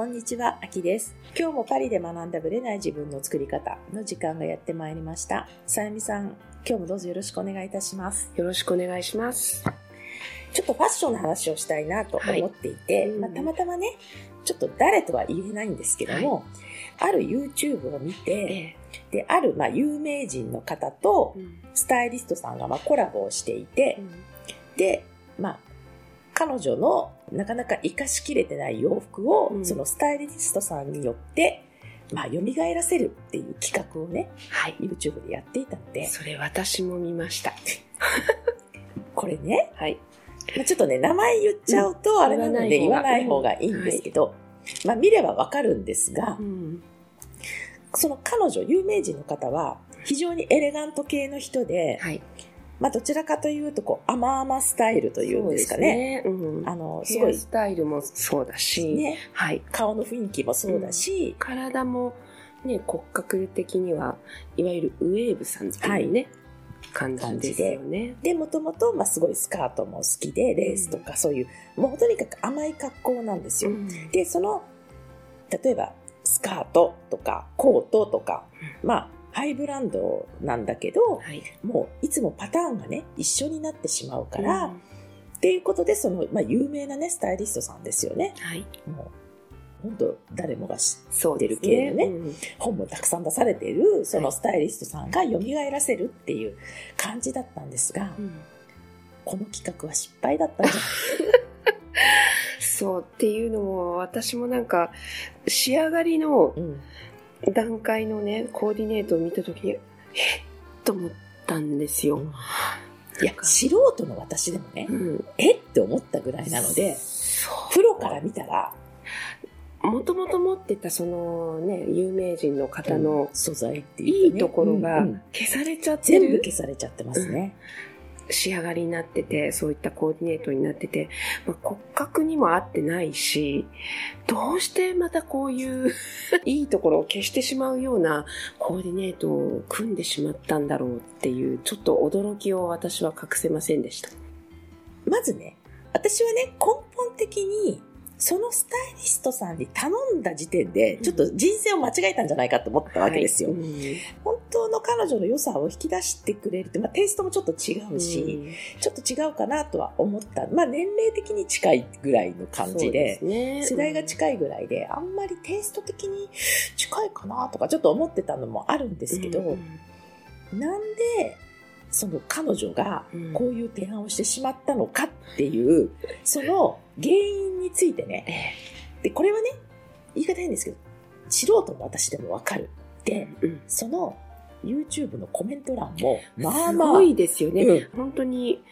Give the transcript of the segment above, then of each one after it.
こんにちは、あきです。今日もパリで学んだブレない自分の作り方の時間がやってまいりました。さゆみさん、今日もどうぞよろしくお願いいたします。よろしくお願いします。ちょっとファッションの話をしたいなと思っていて、はいまあ、たまたまね、ちょっと誰とは言えないんですけども、ある YouTube を見て、えで、あるまあ有名人の方とスタイリストさんがまあコラボをしていて、で、まあ、彼女のなかなか活かしきれてない洋服を、うんそのスタイリストさんによって、まあ、蘇らせるっていう企画をね、はい。YouTube でやっていたので、それ私も見ました。これね、はい。まあ、ちょっとね、名前言っちゃうと、あれなので言言わない方方ががいいんですけど、まあ、見ればわかるんですがう、ん。その彼女、有名人の方は、非常にエレガント系の人で、はい。まあ、どちらかというと、こう、甘々スタイルというんですかね。そうですね。うん。あの、すごいスタイルもそうだし、ね、はい。顔の雰囲気もそうだし、体もね、骨格的には、いわゆるウェーブさんっていうね、感じですよね。で、もともと、まあ、すごいスカートも好きで、レースとかそういう、もうとにかく甘い格好なんですよ。うんで、その、例えば、スカートとか、コートとか、まあ、ハイブランドなんだけど、はい。もういつもパターンがね、一緒になってしまうから、うん。っていうことで、その、まあ、有名なね、スタイリストさんですよね。はい。もう、本当誰もが知ってる系のねうん。本もたくさん出されている、そのはい。スタイリストさんが蘇らせるっていう感じだったんですが、うん。この企画は失敗だったんじゃないそうっていうのも、私もなんか、仕上がりのうん段階のね、コーディネートを見たときに、えっ？と思ったんですよ。いや素人の私でもね、うん。えっ？て思ったぐらいなので、プロから見たら、もともと持ってたそのね、有名人の方の素材っていういいところがうんうん。消されちゃってる。全部消されちゃってますね。仕上がりになってて、そういったコーディネートになってて、まあ、骨格にも合ってないし、どうしてまたこういう いいところを消してしまうようなコーディネートを組んでしまったんだろうっていう、ちょっと驚きを私は隠せませんでした。まずね、私はね、根本的に、そのスタイリストさんに頼んだ時点で、ちょっと人生を間違えたんじゃないかと思ったわけですよ。はい。うん本当の彼女の良さを引き出してくれるって、まあテイストもちょっと違うし、ちょっと違うかなとは思った。まあ年齢的に近いぐらいの感じで、ね。世代が近いぐらいで、あんまりテイスト的に近いかなとかちょっと思ってたのもあるんですけど、うん。なんで、その彼女がうん。こういう提案をしてしまったのかっていう、その原因についてね、で、これはね、言い方変ですけど、素人も私でもわかる。で、うん。その YouTube のコメント欄も、まあすまあ、ごいですよね。うん。本当に、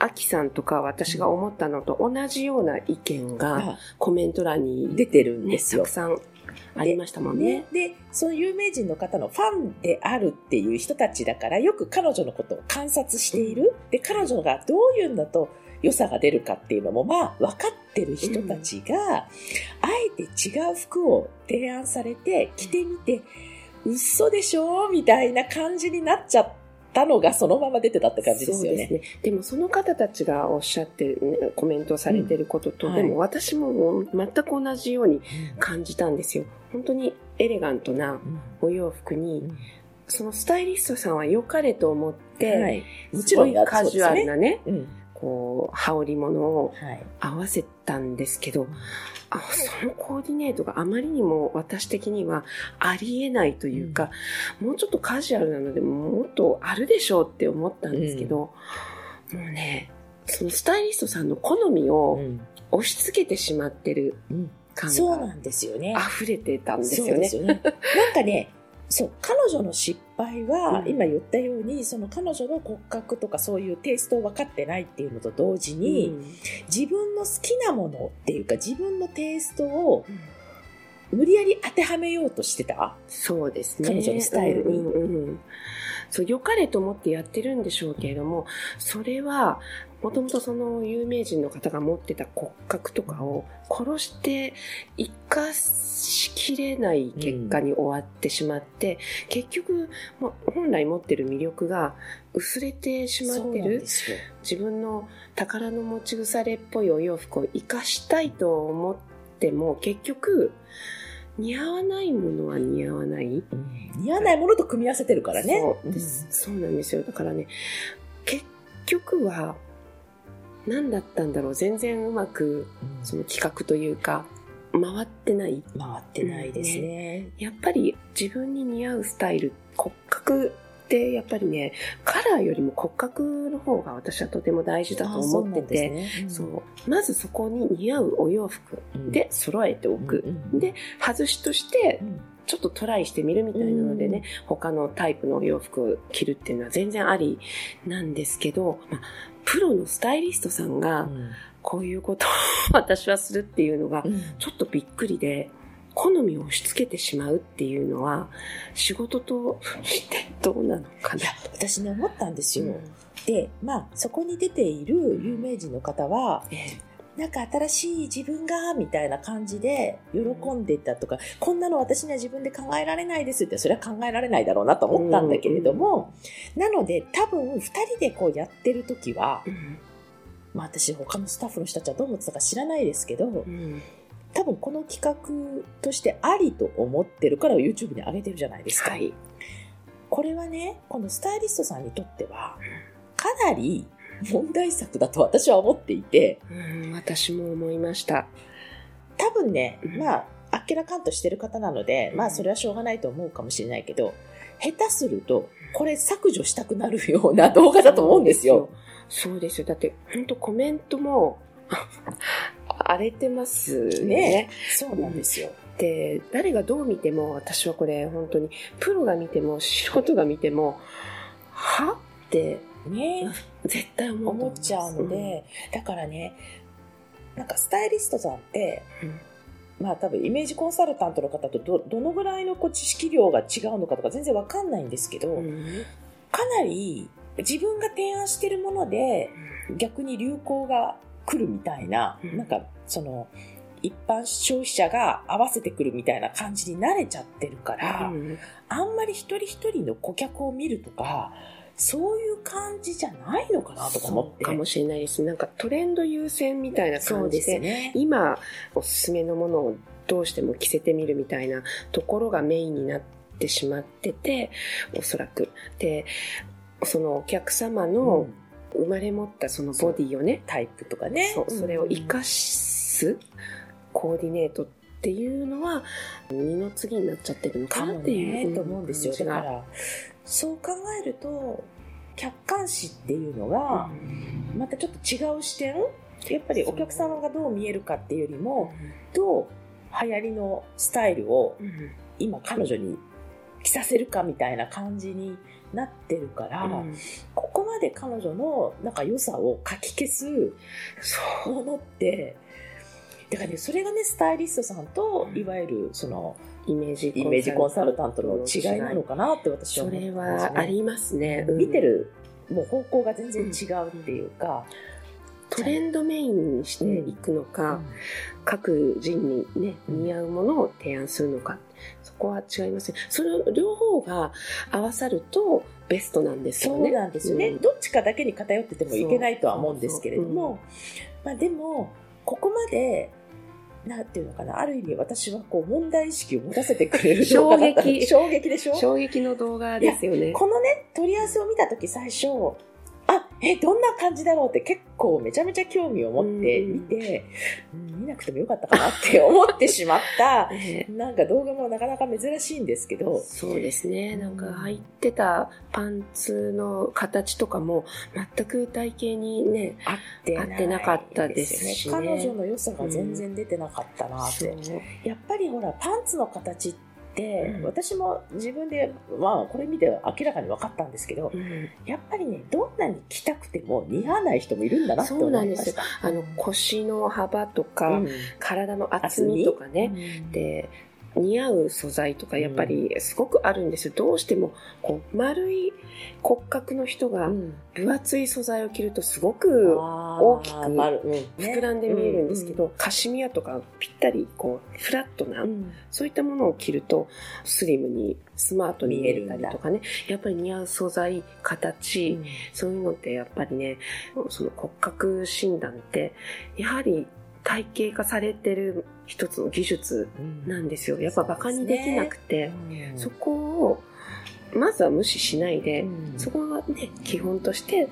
アキさんとか私が思ったのと同じような意見ががコメント欄に、出てるんね、ですよ。たく。さんありましたもんね。ね、で、その有名人の方のファンであるっていう人たちだから、よく彼女のことを観察している。で、彼女がどういうんだと良さが出るかっていうのも、まあ、分かってる人たちが、あえて違う服を提案されて、着てみて、嘘でしょ？みたいな感じになっちゃったのが、そのまま出てたって感じですよね。そうですね。でもその方たちがおっしゃってる、ね、コメントされてることと、うんでも私も全く同じように感じたんですよ。本当にエレガントなうんお洋服に、うんそのスタイリストさんは良かれと思って、はい。もちろんやカジュアルなね、うん。こう、羽織物をはい。合わせたんですけど、あそのコーディネートがあまりにも私的にはありえないというか、もうちょっとカジュアルなのでもっとあるでしょうって思ったんですけど、もうね、そのスタイリストさんの好みうをん押し付けてしまってるうん感がそうなんですよね。溢れてたんですよね。ですよね。なんかね、そう、彼女の失敗は、うん。今言ったように、その彼女の骨格とかそういうテイストを分かってないっていうのと同時に、うん。自分の好きなものっていうか、自分のテイストを無理やり当てはめようとしてた？そうですね。彼女のスタイルに。うんうんうん。そう、良かれと思ってやってるんでしょうけれども、それは、もともとその有名人の方が持ってた骨格とかを殺して生かしきれない結果に終わってしまって、結局、もう本来持ってる魅力が薄れてしまってる。自分の宝の持ち腐れっぽいお洋服を生かしたいと思っっても結局似合わないものは似合わない。似合わないものと組み合わせてるからね。そうです、そうなんですよ。だからね、結局は何だったんだろう？全然うまくうん。その企画というか回ってない。回ってないですね。やっぱり自分に似合うスタイル、骨格ってやっぱりね、カラーよりも骨格の方が私はとても大事だと思ってて、あそうなんそう。まずそこに似合うお洋服うん。で揃えておく。うんうんで、外しとしてうん。ちょっとトライしてみるみたいなのでね、他のタイプのお洋服を着るっていうのは全然ありなんですけど、まあ、プロのスタイリストさんがこういうことを 私はするっていうのがうん。ちょっとびっくりで、好みを押し付けてしまうっていうのは仕事としてどうなのかな。私ね、思ったんですよ。うん。で、まあ、そこに出ている有名人の方は、えなんか新しい自分が、みたいな感じで喜んでたとか、こんなの私には自分で考えられないですって、それは考えられないだろうなと思ったんだけれども、なので多分二人でこうやってる時は、うんまあ私他のスタッフの人たちはどう思ってたか知らないですけど、うん多分この企画としてありと思ってるから YouTube に上げてるじゃないですか。はい。これはね、このスタイリストさんにとっては、かなり問題作だと私は思っていて、うん、私も思いました。多分ねうん、まあ、あっけらかんとしてる方なので、まあ、それはしょうがないと思うかもしれないけど、下手すると、これ削除したくなるような動画だと思うんですよ。そうですよ。だって、本当コメントも、荒れてますね。ねそうなんですよ。で、誰がどう見ても、私はこれ本当に、プロが見ても、素人が見ても、は？って、ね。絶対思っちゃうので、だからね、なんかスタイリストさんって、うん。まあ多分イメージコンサルタントの方とどどのぐらいのこう知識量が違うのかとか全然わかんないんですけど、うん。うんかなり自分が提案してるもので逆に流行が来るみたいな、うん。なんかその一般消費者が合わせてくるみたいな感じに慣れちゃってるから、うん。あんまり一人一人の顧客を見るとかそういう感じじゃないのかなとか思ってかもしれないです。なんかトレンド優先みたいな感じで、すね。今おすすめのものをどうしても着せてみるみたいなところがメインになってしまってて、おそらく。で、そのお客様うのん生まれ持ったそのボディをね、タイプとかね。そうそれを活うんかすコーディネートっていうのは二の次になっちゃってるのかなっていう、ね、と思うんですよ。だか感ら、そう考えると、客観視っていうのじがが、またちょっと違う視点やっぱりお客様がどう見えるかっていうよりも、どう流行りのスタイルを今彼女に着させるかみたいな感じになってるから、うん。ここまで彼女のなんか良さをかき消すそうものって、だからね、それがね、スタイリストさんと、いわゆる、その、イメージイメージコンサルタントの違いなのかなって私はそれ思ってますねはありますね。うん。見てる、もう方向が全然違うっていうか、トレンドメインにしていくのか、各人にね、似合うものを提案するのか、そこは違いますね。それを両方が合わさるとベストなんですよね。そうなんですよね、うん。どっちかだけに偏っててもいけないとは思うんですけれども、まあでも、ここまで、なんていうのかな、ある意味私はこう問題意識を持たせてくれる動画だった衝撃衝撃でしょ？衝撃の動画ですよね。このね、問い合わせを見たとき最初、あ、え、どんな感じだろうって結構めちゃめちゃ興味を持って見て、うん見なくてもよかったかなって思ってしまった、ええ。なんか動画もなかなか珍しいんですけど、そうですね。なんか入ってたパンツの形とかも全く体型にね、合って合ってなかったですしね。彼女の良さが全然出てなかったなって。やっぱりほら、パンツの形って、うん。私も自分で、まあこれ見て明らかに分かったんですけど、うん。やっぱりね、どんなに着たくても似合わない人もいるんだなって思いました。あの腰の幅とか、うん。体の厚みとかね、で似合う素材とかやっぱりすごくあるんですよ。どうしてもこう丸い骨格の人がうん。分厚い素材を着るとすごく大きく膨らんで見えるんですけど、カシミヤとかぴったりこうフラットな、うん。そういったものを着るとスリムにスマートに見えたりとかね。やっぱり似合う素材形、うん。そういうのってやっぱりねその骨格診断ってやはり体系化されてる一つの技術なんですよ。やっぱ馬鹿にできなくて、そ,、こをまずは無視しないで、そこがね、基本として、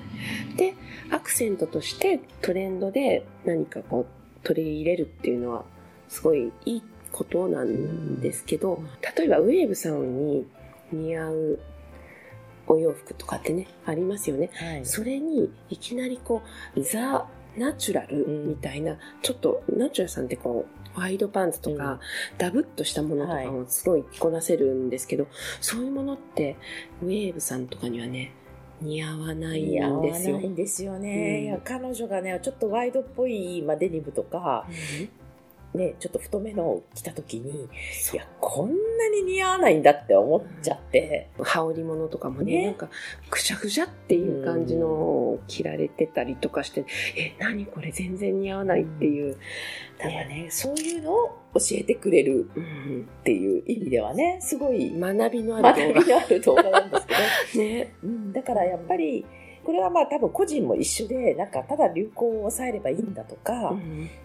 で、アクセントとしてトレンドで何かこう取り入れるっていうのはすごいいいことなんですけど、例えばウェーブさんに似合うお洋服とかってね、ありますよね。はい、それにいきなりこう、ザ・ナチュラルみたいな、うん、ちょっとナチュラルさんってこう、ワイドパンツとか、うん、ダブっとしたものとかもすごい着こなせるんですけど、はい、そういうものって、ウェーブさんとかにはね、似合わないんですよ。似合わないんですよね。うん、いや、彼女がね、ちょっとワイドっぽい、まあ、デニムとか、ね、ちょっと太めのを着た時に、いや、こんなに似合わないんだって思っちゃって。羽織物とかもね、ねなんか、くしゃくしゃっていう感じのを着られてたりとかして、え、何これ全然似合わないっていう。ただね、そういうのを教えてくれるっていう意味ではね、すごい学びのある動画。学びのある動画なんですけど。ね。うん、だからやっぱり、これはまあ多分個人も一緒で、なんかただ流行を抑えればいいんだとか、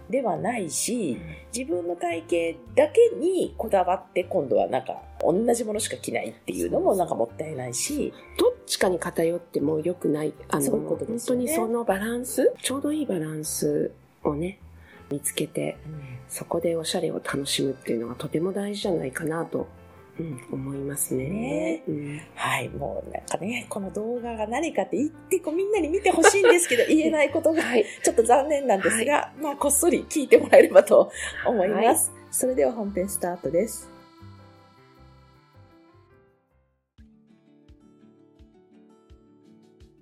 ではないし、自分の体型だけにこだわって今度はなんか同じものしか着ないっていうのもなんかもったいないし。どっちかに偏っても良くない。あの、ね、本当にそのバランス、ちょうどいいバランスをね、見つけて、うん、そこでおしゃれを楽しむっていうのがとても大事じゃないかなとうん、思いますね。ねうん、はい、もうなんかね、この動画が何かって言ってこうみんなに見てほしいんですけど、言えないことがちょっと残念なんですが、はい、まあこっそり聞いてもらえればと思います。はい、それでは本編スタートです。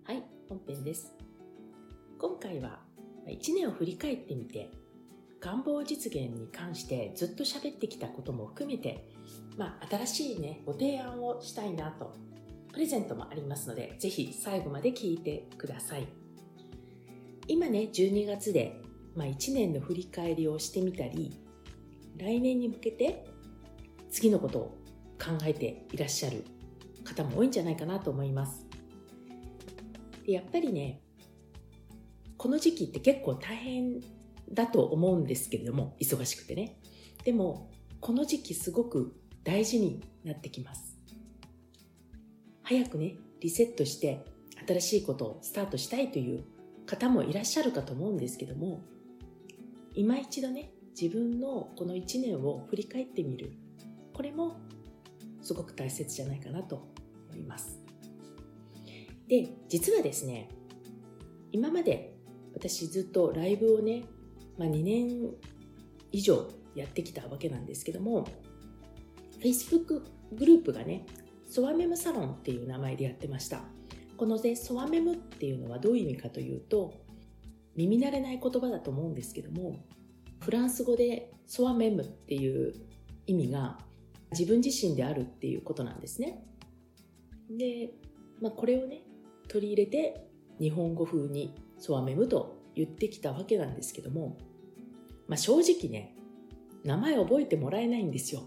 はい、本編です。今回は1年を振り返ってみて、願望実現に関してずっと喋ってきたことも含めてまあ、新しいね、ご提案をしたいなと。プレゼントもありますので、ぜひ最後まで聞いてください。今ね、12月で、まあ、1年の振り返りをしてみたり、来年に向けて次のことを考えていらっしゃる方も多いんじゃないかなと思います。でやっぱりね、この時期って結構大変だと思うんですけれども、忙しくてね。でも、この時期すごく大事になってきます。早くね、リセットして新しいことをスタートしたいという方もいらっしゃるかと思うんですけども、今一度ね、自分のこの1年を振り返ってみる。これもすごく大切じゃないかなと思います。で、実はですね、今まで私ずっとライブをね、まあ、2年以上やってきたわけなんですけども、Facebook グループがね、ソワメムサロンっていう名前でやってました。このね、ソワメムっていうのはどういう意味かというと、耳慣れない言葉だと思うんですけども、フランス語でソワメムっていう意味が自分自身であるっていうことなんですね。で、まあ、これをね、取り入れて日本語風にソワメムと言ってきたわけなんですけども、まあ、正直ね、名前覚えてもらえないんですよ。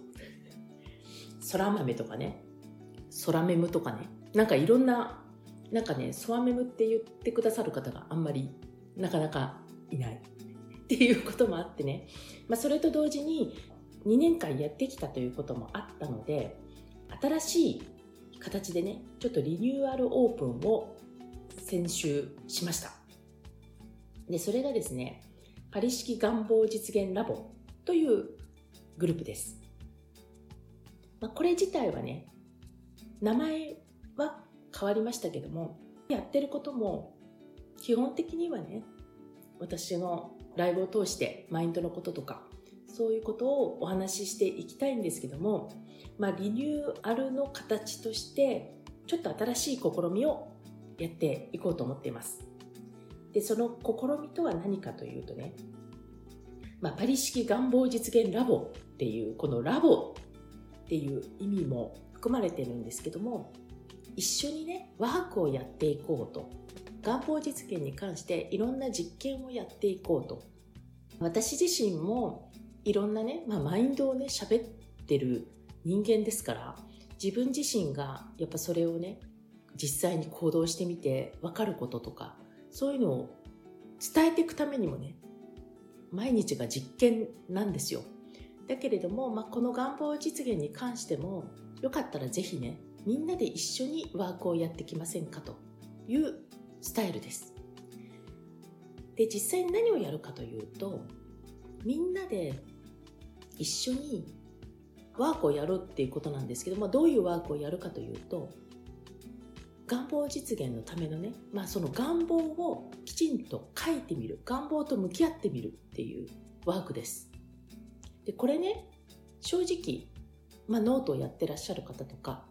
そら豆とかね、そらメムとかね、なんかいろんな、なんかね、そわメムって言ってくださる方があんまりなかなかいないっていうこともあってね、まあ、それと同時に2年間やってきたということもあったので、新しい形でね、ちょっとリニューアルオープンを先週しました。で、それがですね、パリ式願望実現ラボというグループです。まあ、これ自体はね、名前は変わりましたけども、やってることも基本的にはね、私のライブを通してマインドのこととか、そういうことをお話ししていきたいんですけども、まあ、リニューアルの形として、ちょっと新しい試みをやっていこうと思っています。で、その試みとは何かというとね、まあ、パリ式願望実現ラボっていうこのラボっていう意味も含まれてるんですけども一緒にねワークをやっていこうと願望実現に関していろんな実験をやっていこうと私自身もいろんなね、まあ、マインドをね喋ってる人間ですから自分自身がやっぱそれをね実際に行動してみて分かることとかそういうのを伝えていくためにもね毎日が実験なんですよ。だけれども、まあ、この願望実現に関しても、よかったらぜひね、みんなで一緒にワークをやってきませんかというスタイルです。で、実際に何をやるかというと、みんなで一緒にワークをやるっていうことなんですけども、どういうワークをやるかというと、願望実現のためのね、まあその願望をきちんと書いてみる、願望と向き合ってみるっていうワークです。で、これね、正直、まあノートをやってらっしゃる方とか、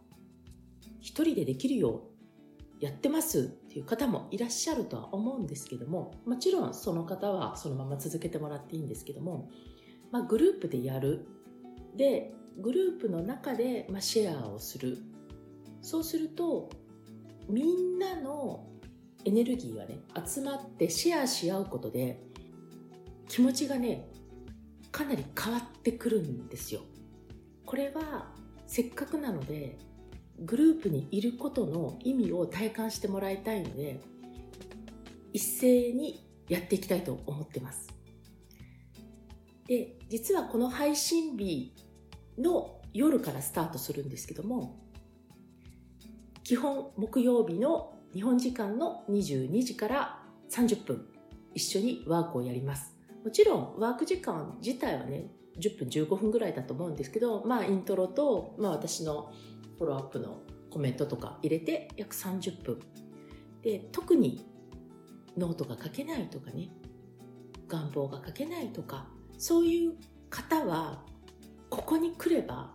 一人でできるようやってますっていう方もいらっしゃるとは思うんですけども、もちろんその方はそのまま続けてもらっていいんですけども、まあグループでやる。で、グループの中で、まあ、シェアをする。そうすると、みんなのエネルギーがね、集まってシェアし合うことで、気持ちがね、かなり変わってくるんですよ。これは、せっかくなので、グループにいることの意味を体感してもらいたいので、一斉にやっていきたいと思ってます。で、実はこの配信日の夜からスタートするんですけども、基本木曜日の日本時間の22時から30分一緒にワークをやります。もちろんワーク時間自体はね、10分15分ぐらいだと思うんですけど、まあイントロと、まあ私のフォローアップのコメントとか入れて約30分。で、特にノートが書けないとかね、願望が書けないとか、そういう方はここに来れば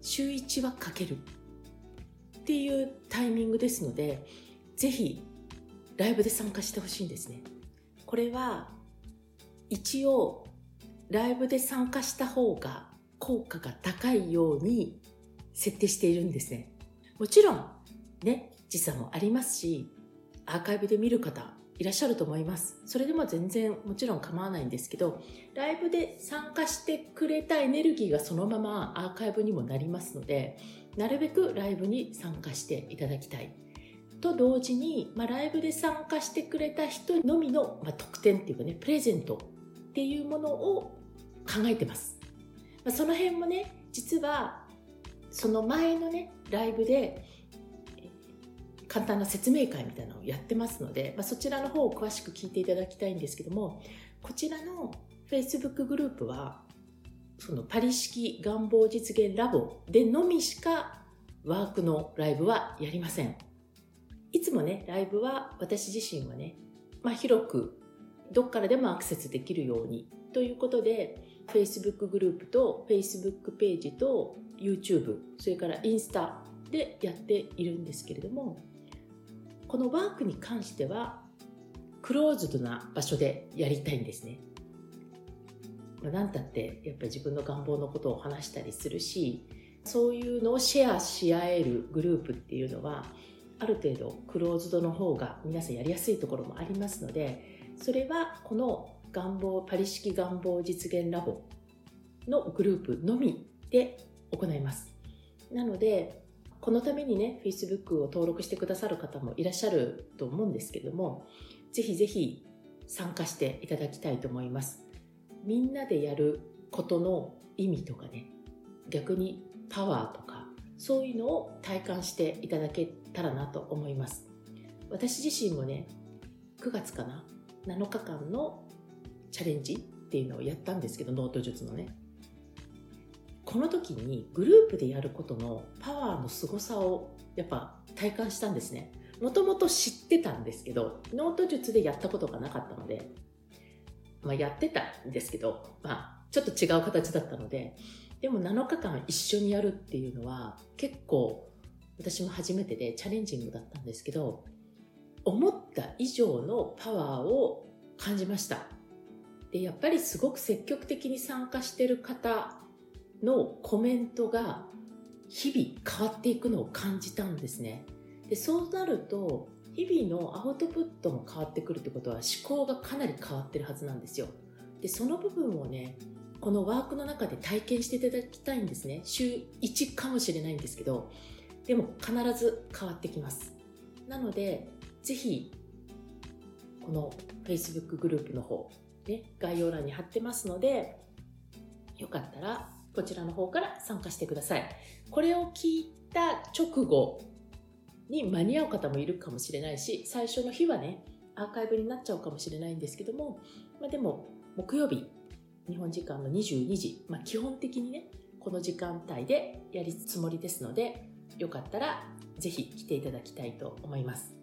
週1は書けるっていうタイミングですので、ぜひライブで参加してほしいんですね。これは一応ライブで参加した方が効果が高いように設定しているんですね。もちろんね、時差もありますし、アーカイブで見る方いらっしゃると思います。それでも全然もちろん構わないんですけど、ライブで参加してくれたエネルギーがそのままアーカイブにもなりますので、なるべくライブに参加していただきたい。と同時に、まあ、ライブで参加してくれた人のみの、まあ、特典っていうかね、プレゼントっていうものを考えてます。まあ、その辺もね、実は、その前のね、ライブで、簡単な説明会みたいなのをやってますので、まあ、そちらの方を詳しく聞いていただきたいんですけども、こちらの Facebook グループは、そのパリ式願望実現ラボでのみしかワークのライブはやりません。いつもね、ライブは私自身はね、まあ、広くどっからでもアクセスできるようにということで、Facebook グループと Facebook ページと YouTube、それからインスタでやっているんですけれども、このワークに関しては、クローズドな場所でやりたいんですね。まあ、なんたって、やっぱり自分の願望のことを話したりするし、そういうのをシェアし合えるグループっていうのは、ある程度クローズドの方が皆さんやりやすいところもありますので、それはこの願望、パリ式願望実現ラボのグループのみで行います。なので、このためにね、Facebook を登録してくださる方もいらっしゃると思うんですけども、ぜひぜひ参加していただきたいと思います。みんなでやることの意味とかね、逆にパワーとか、そういうのを体感していただけたらなと思います。私自身もね、9月かな、7日間のチャレンジっていうのをやったんですけど、ノート術のね。この時にグループでやることのパワーの凄さをやっぱ体感したんですね。もともと知ってたんですけど、ノート術でやったことがなかったので、まあやってたんですけど、まあちょっと違う形だったので、でも7日間一緒にやるっていうのは結構私も初めてでチャレンジングだったんですけど、思った以上のパワーを感じました。で、やっぱりすごく積極的に参加してる方のコメントが日々変わっていくのを感じたんですね。でそうなると日々のアウトプットも変わってくるってことは思考がかなり変わってるはずなんですよ。でその部分をねこのワークの中で体験していただきたいんですね。週1かもしれないんですけどでも必ず変わってきます。なのでぜひこの Facebook グループの方ね、概要欄に貼ってますので、よかったらこちらの方から参加してください。これを聞いた直後に間に合う方もいるかもしれないし、最初の日はね、アーカイブになっちゃうかもしれないんですけども、まあ、でも木曜日、日本時間の22時、まあ、基本的にね、この時間帯でやりつもりですので、よかったらぜひ来ていただきたいと思います。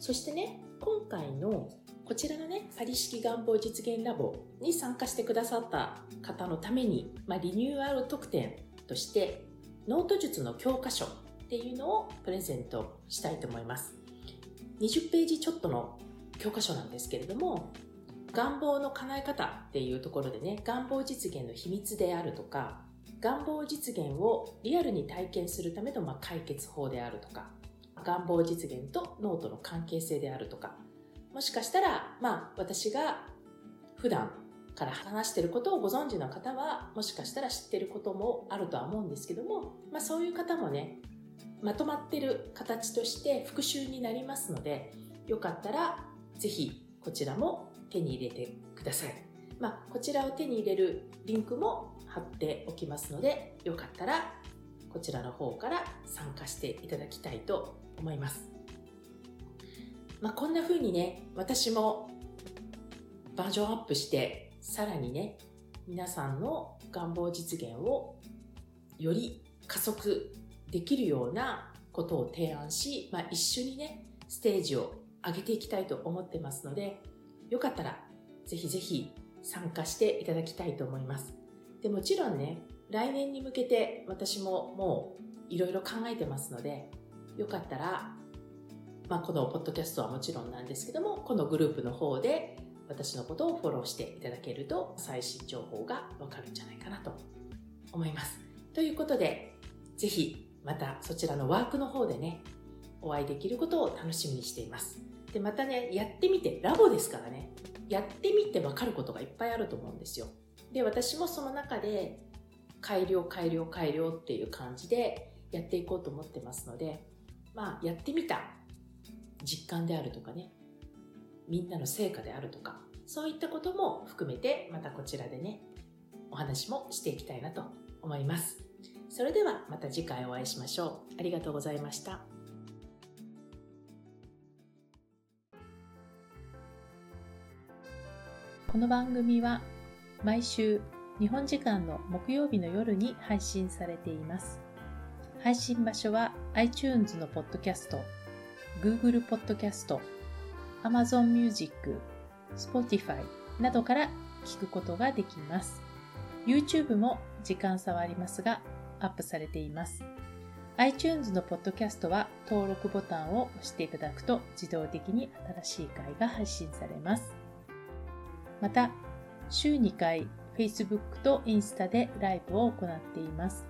そしてね、今回のこちらのね、パリ式願望実現ラボに参加してくださった方のために、まあ、リニューアル特典として、ノート術の教科書っていうのをプレゼントしたいと思います。20ページちょっとの教科書なんですけれども、願望の叶え方っていうところでね、願望実現の秘密であるとか、願望実現をリアルに体験するためのま解決法であるとか、願望実現とノートの関係性であるとか、もしかしたら、まあ、私が普段から話してることをご存知の方は、もしかしたら知ってることもあるとは思うんですけども、まあ、そういう方もね、まとまってる形として復習になりますので、よかったら、ぜひこちらも手に入れてください。まあ、こちらを手に入れるリンクも貼っておきますので、よかったらこちらの方から参加していただきたいと思います。まあ、こんな風にね、私もバージョンアップして、さらにね、皆さんの願望実現をより加速できるようなことを提案し、まあ、一緒にね、ステージを上げていきたいと思ってますので、よかったらぜひぜひ参加していただきたいと思います。で、もちろんね、来年に向けて私ももういろいろ考えてますので、よかったらまあ、このポッドキャストはもちろんなんですけども、このグループの方で私のことをフォローしていただけると最新情報がわかるんじゃないかなと思います。ということで、ぜひまたそちらのワークの方でね、お会いできることを楽しみにしています。で、またね、やってみて、ラボですからね、やってみてわかることがいっぱいあると思うんですよ。で、私もその中で改良、改良、改良っていう感じでやっていこうと思ってますので、まあ、やってみた実感であるとかね、みんなの成果であるとか、そういったことも含めて、またこちらでね、お話もしていきたいなと思います。それではまた次回お会いしましょう。ありがとうございました。この番組は毎週日本時間の木曜日の夜に配信されています。配信場所は iTunes のポッドキャスト Google Podcast、Amazon Music、Spotify などから聞くことができます。YouTube も時間差はありますが、アップされています。iTunes のポッドキャストは登録ボタンを押していただくと自動的に新しい回が配信されます。また、週2回 Facebook とインスタでライブを行っています。